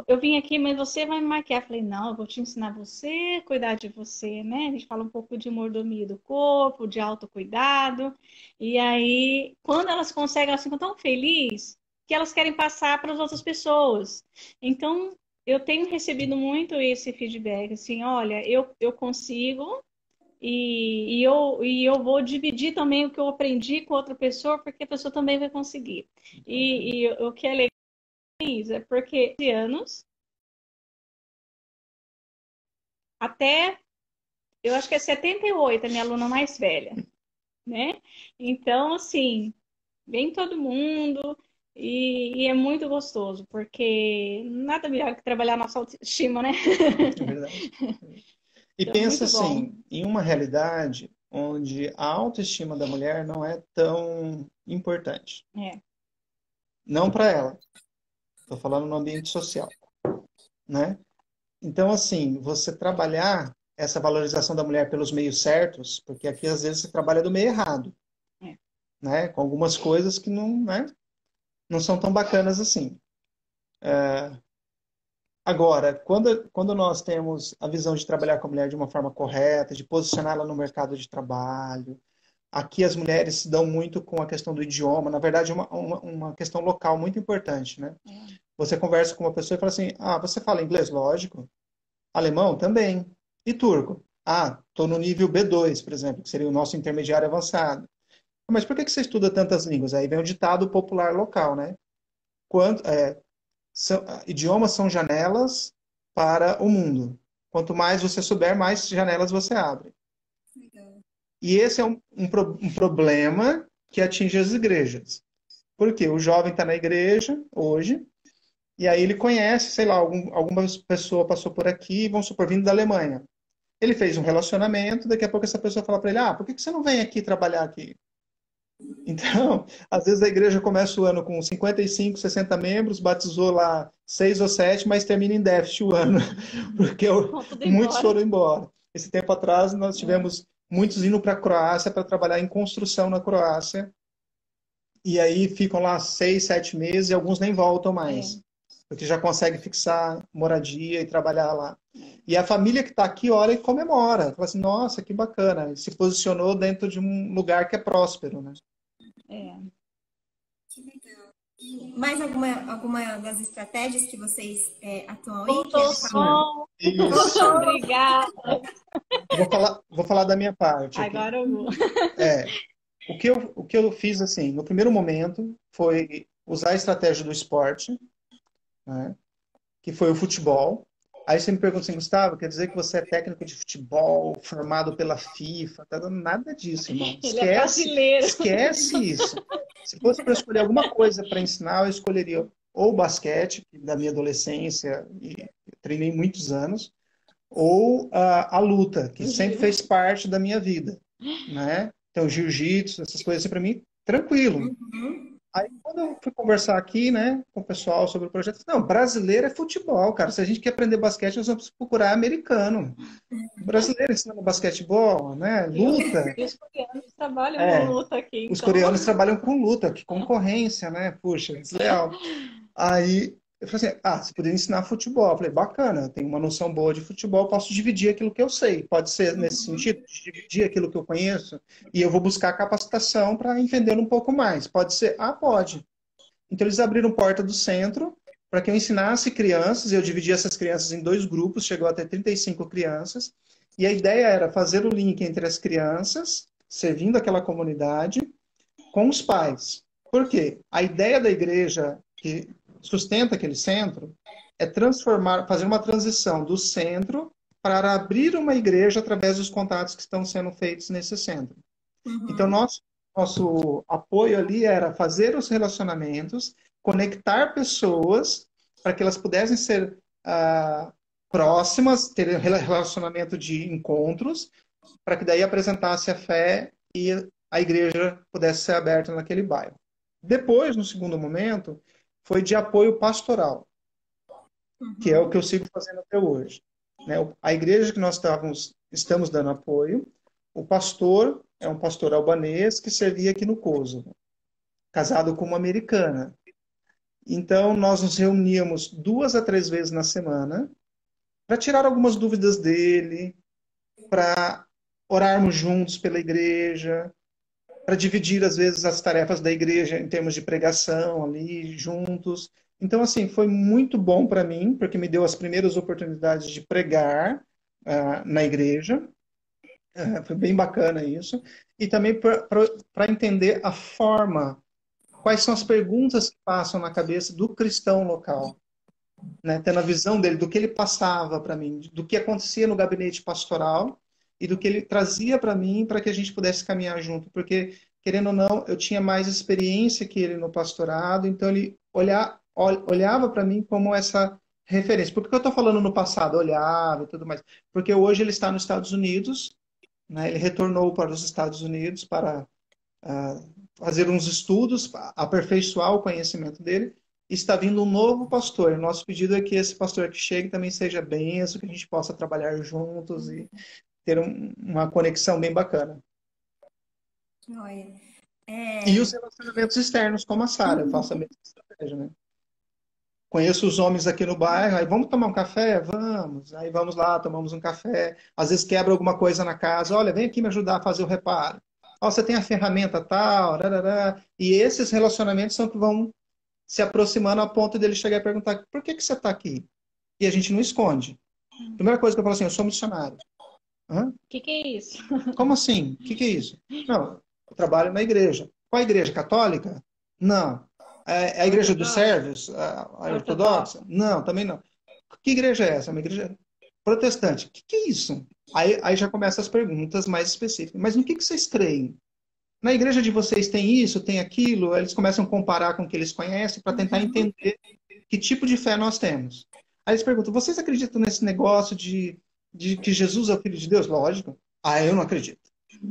Eu vim aqui, mas você vai me maquiar. Eu falei, não, eu vou te ensinar você, cuidar de você, né? A gente fala um pouco de mordomia do corpo, de autocuidado. E aí, quando elas conseguem, elas ficam tão felizes que elas querem passar para as outras pessoas. Então, eu tenho recebido muito esse feedback, assim, olha, eu, eu consigo e, e, eu, e eu vou dividir também o que eu aprendi com outra pessoa, porque a pessoa também vai conseguir. E, e o que é legal é porque anos até eu acho que é 78 a minha aluna mais velha, né? Então, assim, vem todo mundo e, e, é muito gostoso, porque nada melhor que trabalhar nossa autoestima, né? É verdade. E então, pensa assim, bom. em uma realidade onde a autoestima da mulher não é tão importante. É. Não para ela. Estou falando no ambiente social, né? Então, assim, você trabalhar essa valorização da mulher pelos meios certos, porque aqui às vezes você trabalha do meio errado, é. né? Com algumas coisas que não, né? Não são tão bacanas assim. É... Agora, quando, quando nós temos a visão de trabalhar com a mulher de uma forma correta, de posicioná-la no mercado de trabalho, aqui as mulheres se dão muito com a questão do idioma, na verdade é uma, uma, uma questão local muito importante, né? É. Você conversa com uma pessoa e fala assim, ah, você fala inglês? Lógico. Alemão? Também. E turco? Ah, estou no nível B2, por exemplo, que seria o nosso intermediário avançado. Mas por que você estuda tantas línguas? Aí vem o ditado popular local, né? Quanto, é, são, idiomas são janelas para o mundo. Quanto mais você souber, mais janelas você abre. Legal. E esse é um, um, um problema que atinge as igrejas. Porque o jovem está na igreja hoje, e aí ele conhece, sei lá, algum, alguma pessoa passou por aqui, vamos supor, vindo da Alemanha. Ele fez um relacionamento, daqui a pouco essa pessoa fala para ele, ah, por que, que você não vem aqui trabalhar aqui? Então, às vezes a igreja começa o ano com 55, 60 membros, batizou lá seis ou sete, mas termina em déficit o ano, porque muitos foram embora. Esse tempo atrás nós tivemos muitos indo para a Croácia para trabalhar em construção na Croácia. E aí ficam lá seis, sete meses e alguns nem voltam mais. É porque já consegue fixar moradia e trabalhar lá. E a família que está aqui olha e comemora. Fala assim, nossa, que bacana. Se posicionou dentro de um lugar que é próspero, né? É. Que legal. E mais alguma, alguma das estratégias que vocês é, atuam aí? Voltou som. Obrigada. Vou falar, vou falar da minha parte. Agora aqui. eu vou. É, o que eu, o que eu fiz, assim, no primeiro momento, foi usar a estratégia do esporte, né? que foi o futebol. Aí você me pergunta assim, Gustavo, quer dizer que você é técnico de futebol, formado pela FIFA? Tá dando nada disso, irmão. É esquece, é esquece isso. Se fosse para escolher alguma coisa para ensinar, eu escolheria ou basquete, da minha adolescência, e treinei muitos anos, ou a, a luta, que sempre fez parte da minha vida, né? Então, jiu-jitsu, essas coisas assim, para mim, tranquilo. Uhum. Aí, quando eu fui conversar aqui, né, com o pessoal sobre o projeto, não, brasileiro é futebol, cara. Se a gente quer aprender basquete, nós vamos procurar americano. brasileiro ensinando basquetebol, né, luta. E os coreanos trabalham é, com luta aqui. Os então... coreanos trabalham com luta, que concorrência, né? Puxa, desleal. Aí eu falei assim, ah, você poderia ensinar futebol. Eu falei, bacana, eu tenho uma noção boa de futebol, posso dividir aquilo que eu sei. Pode ser nesse uhum. sentido, dividir aquilo que eu conheço, e eu vou buscar capacitação para entender um pouco mais. Pode ser? Ah, pode. Então eles abriram porta do centro para que eu ensinasse crianças, eu dividi essas crianças em dois grupos, chegou até 35 crianças, e a ideia era fazer o link entre as crianças, servindo aquela comunidade, com os pais. Por quê? A ideia da igreja que sustenta aquele centro é transformar, fazer uma transição do centro para abrir uma igreja através dos contatos que estão sendo feitos nesse centro. Uhum. Então, nosso, nosso apoio ali era fazer os relacionamentos, conectar pessoas para que elas pudessem ser uh, próximas, ter relacionamento de encontros, para que daí apresentasse a fé e a igreja pudesse ser aberta naquele bairro. Depois, no segundo momento, foi de apoio pastoral, uhum. que é o que eu sigo fazendo até hoje. Né? A igreja que nós estávamos, estamos dando apoio, o pastor é um pastor albanês que servia aqui no Kosovo, casado com uma americana. Então, nós nos reuníamos duas a três vezes na semana para tirar algumas dúvidas dele, para orarmos juntos pela igreja, para dividir, às vezes, as tarefas da igreja em termos de pregação ali, juntos. Então, assim, foi muito bom para mim, porque me deu as primeiras oportunidades de pregar uh, na igreja. É, foi bem bacana isso. E também para entender a forma, quais são as perguntas que passam na cabeça do cristão local. Né? Tendo a visão dele, do que ele passava para mim, do que acontecia no gabinete pastoral e do que ele trazia para mim para que a gente pudesse caminhar junto. Porque, querendo ou não, eu tinha mais experiência que ele no pastorado, então ele olhar, olhava para mim como essa referência. Por que eu estou falando no passado? Olhava e tudo mais. Porque hoje ele está nos Estados Unidos né? Ele retornou para os Estados Unidos para uh, fazer uns estudos, aperfeiçoar o conhecimento dele. Está vindo um novo pastor. Nosso pedido é que esse pastor que chegue também seja benção, que a gente possa trabalhar juntos e ter um, uma conexão bem bacana. É... E os relacionamentos externos, como a Sara, eu faço a mesma estratégia, né? conheço os homens aqui no bairro, aí vamos tomar um café? Vamos. Aí vamos lá, tomamos um café. Às vezes quebra alguma coisa na casa. Olha, vem aqui me ajudar a fazer o reparo. Ó, você tem a ferramenta tal, rarará. e esses relacionamentos são que vão se aproximando a ponto dele chegar e perguntar por que, que você está aqui? E a gente não esconde. Primeira coisa que eu falo assim, eu sou missionário. O que, que é isso? Como assim? O que, que é isso? Não, eu trabalho na igreja. Qual a igreja? Católica? Não. É, é a igreja dos servos? A, ortodoxa? Não, também não. Que igreja é essa? Uma igreja protestante. O que, que é isso? Aí, aí já começam as perguntas mais específicas. Mas no que, que vocês creem? Na igreja de vocês tem isso, tem aquilo? Eles começam a comparar com o que eles conhecem para tentar uhum. entender que tipo de fé nós temos. Aí eles perguntam: vocês acreditam nesse negócio de, de que Jesus é o Filho de Deus? Lógico. Ah, eu não acredito.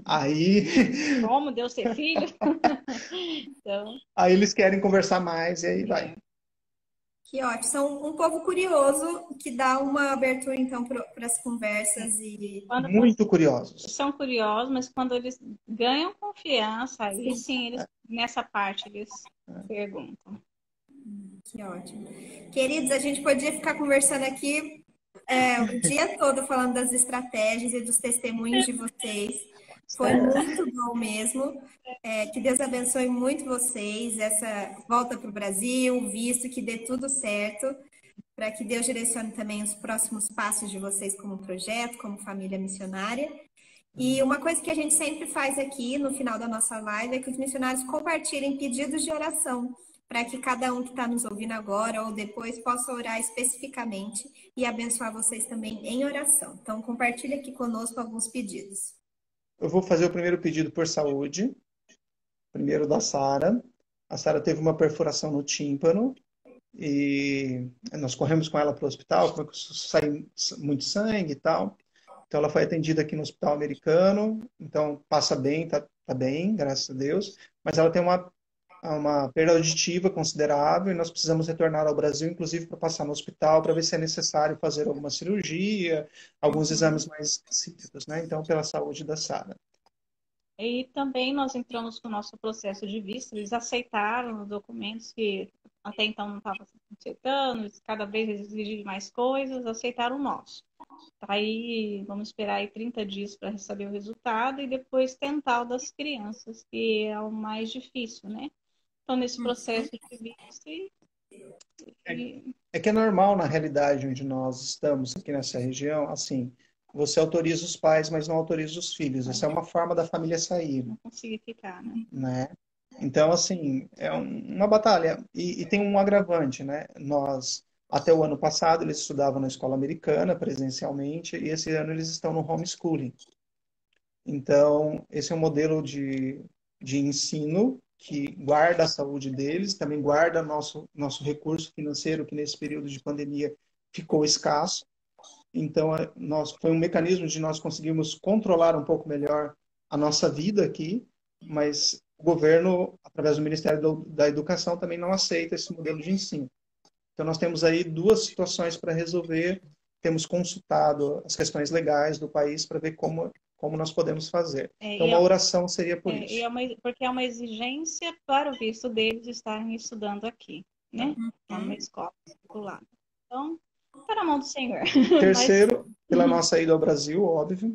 Aí. Como Deus ter filho? então... Aí eles querem conversar mais e aí vai. É. Que ótimo. São um povo curioso que dá uma abertura, então, para as conversas e. Quando Muito curiosos. São curiosos, mas quando eles ganham confiança, aí sim, eles, nessa parte eles é. perguntam. Que ótimo. Queridos, a gente podia ficar conversando aqui é, o dia todo falando das estratégias e dos testemunhos de vocês. Foi muito bom mesmo. É, que Deus abençoe muito vocês, essa volta para o Brasil, visto que dê tudo certo, para que Deus direcione também os próximos passos de vocês como projeto, como família missionária. E uma coisa que a gente sempre faz aqui no final da nossa live é que os missionários compartilhem pedidos de oração, para que cada um que está nos ouvindo agora ou depois possa orar especificamente e abençoar vocês também em oração. Então, compartilhe aqui conosco alguns pedidos. Eu vou fazer o primeiro pedido por saúde. Primeiro da Sara. A Sara teve uma perfuração no tímpano e nós corremos com ela para o hospital, saiu muito sangue e tal. Então ela foi atendida aqui no hospital americano, então passa bem, tá, tá bem, graças a Deus. Mas ela tem uma uma perda auditiva considerável e nós precisamos retornar ao Brasil, inclusive para passar no hospital para ver se é necessário fazer alguma cirurgia, alguns exames mais específicos, né? Então, pela saúde da Sara. E também nós entramos com o nosso processo de visto, eles aceitaram os documentos que até então não estavam aceitando, cada vez eles exigem mais coisas, aceitaram o nosso. Aí vamos esperar aí 30 dias para receber o resultado e depois tentar o das crianças, que é o mais difícil, né? Estão nesse uhum. processo de visto e, é, é que é normal na realidade onde nós estamos aqui nessa região, assim, você autoriza os pais, mas não autoriza os filhos. Essa é uma forma da família sair. Não conseguir ficar, né? né? Então, assim, é uma batalha. E, e, tem um agravante, né? Nós, até o ano passado, eles estudavam na escola americana presencialmente, e esse ano eles estão no homeschooling. Então, esse é um modelo de, de ensino que guarda a saúde deles, também guarda nosso, nosso recurso financeiro, que nesse período de pandemia ficou escasso. Então, é, nós, foi um mecanismo de nós conseguirmos controlar um pouco melhor a nossa vida aqui, mas o governo, através do Ministério da Educação, também não aceita esse modelo de ensino. Então, nós temos aí duas situações para resolver. Temos consultado as questões legais do país para ver como como nós podemos fazer. É, então, uma é, oração seria por é, isso. É uma, porque é uma exigência para o visto deles estarem estudando aqui, né? Uhum. É uma escola particular. Então, para a mão do Senhor. Terceiro, Mas... pela nossa ida ao Brasil, óbvio,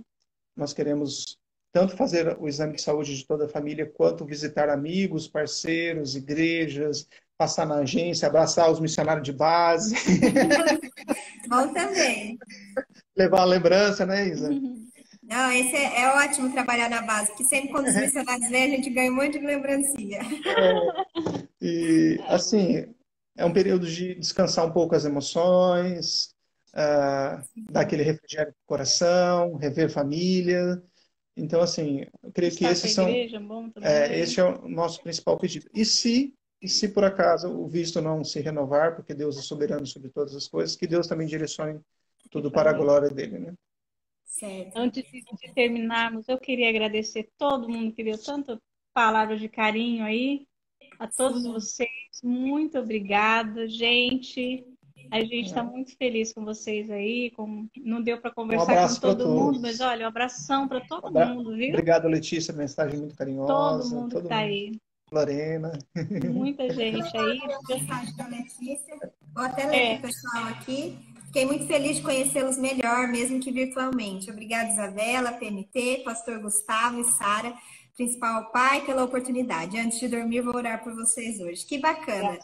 nós queremos tanto fazer o exame de saúde de toda a família, quanto visitar amigos, parceiros, igrejas, passar na agência, abraçar os missionários de base. Bom também. Levar a lembrança, né, Isa? Uhum. Não, esse é, é, ótimo trabalhar na base, porque sempre quando os missionários vêm, a gente ganha um monte de lembrancinha. É, e, assim, é um período de descansar um pouco as emoções, uh, dar aquele refrigério no coração, rever família. Então, assim, eu creio Estar que esses são. Igreja, é, esse é o nosso principal pedido. E se, e se por acaso o visto não se renovar, porque Deus é soberano sobre todas as coisas, que Deus também direcione tudo para a glória dele, né? Certo. Antes de terminarmos, eu queria agradecer todo mundo que deu tanta palavras de carinho aí, a todos Sim. vocês. Muito obrigada, gente. A gente está muito feliz com vocês aí. Com... Não deu para conversar um com todo mundo, mas olha, um abração para todo Abra... mundo, viu? Obrigado, Letícia, mensagem muito carinhosa. Todo mundo todo que está aí. Lorena. Muita gente aí. Mensagem da Letícia. Vou até ler é. o pessoal aqui. Fiquei muito feliz de conhecê-los melhor, mesmo que virtualmente. Obrigada, Isabela, PMT, Pastor Gustavo e Sara, principal pai, pela oportunidade. Antes de dormir, vou orar por vocês hoje. Que bacana.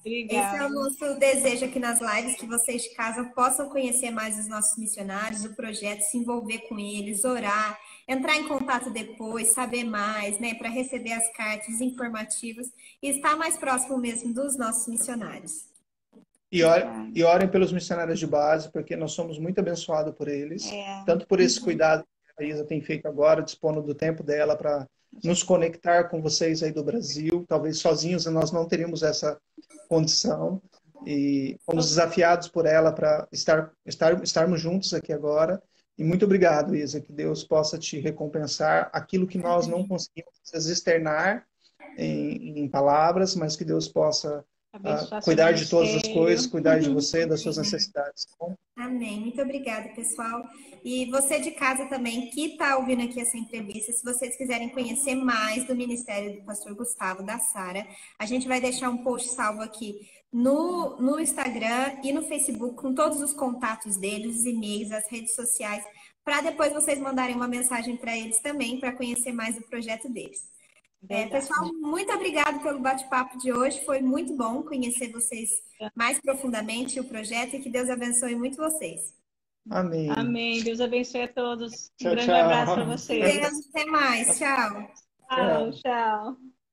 Obrigada. Esse é o nosso desejo aqui nas lives, que vocês de casa possam conhecer mais os nossos missionários, o projeto, se envolver com eles, orar, entrar em contato depois, saber mais, né, para receber as cartas informativas e estar mais próximo mesmo dos nossos missionários. E, orem, e orem pelos missionários de base, porque nós somos muito abençoados por eles, é. tanto por esse uhum. cuidado que a Isa tem feito agora, dispondo do tempo dela para nos conectar com vocês aí do Brasil. Talvez sozinhos nós não teríamos essa condição. E fomos desafiados por ela para estar, estar, estarmos juntos aqui agora. E muito obrigado, Isa, que Deus possa te recompensar aquilo que nós não conseguimos externar em, em palavras, mas que Deus possa cuidar de todas as coisas, cuidar de você, das suas necessidades. Tá Amém. Muito obrigada, pessoal. E você de casa também, que está ouvindo aqui essa entrevista, se vocês quiserem conhecer mais do Ministério do Pastor Gustavo, da Sara, a gente vai deixar um post salvo aqui no, no Instagram e no Facebook, com todos os contatos deles, os e-mails, as redes sociais, para depois vocês mandarem uma mensagem para eles também, para conhecer mais do projeto deles. É, pessoal, muito obrigado pelo bate-papo de hoje. Foi muito bom conhecer vocês mais profundamente o projeto e que Deus abençoe muito vocês. Amém. Amém. Deus abençoe a todos. Tchau, um grande tchau. abraço para vocês. Até mais. Tchau. Tchau, tchau.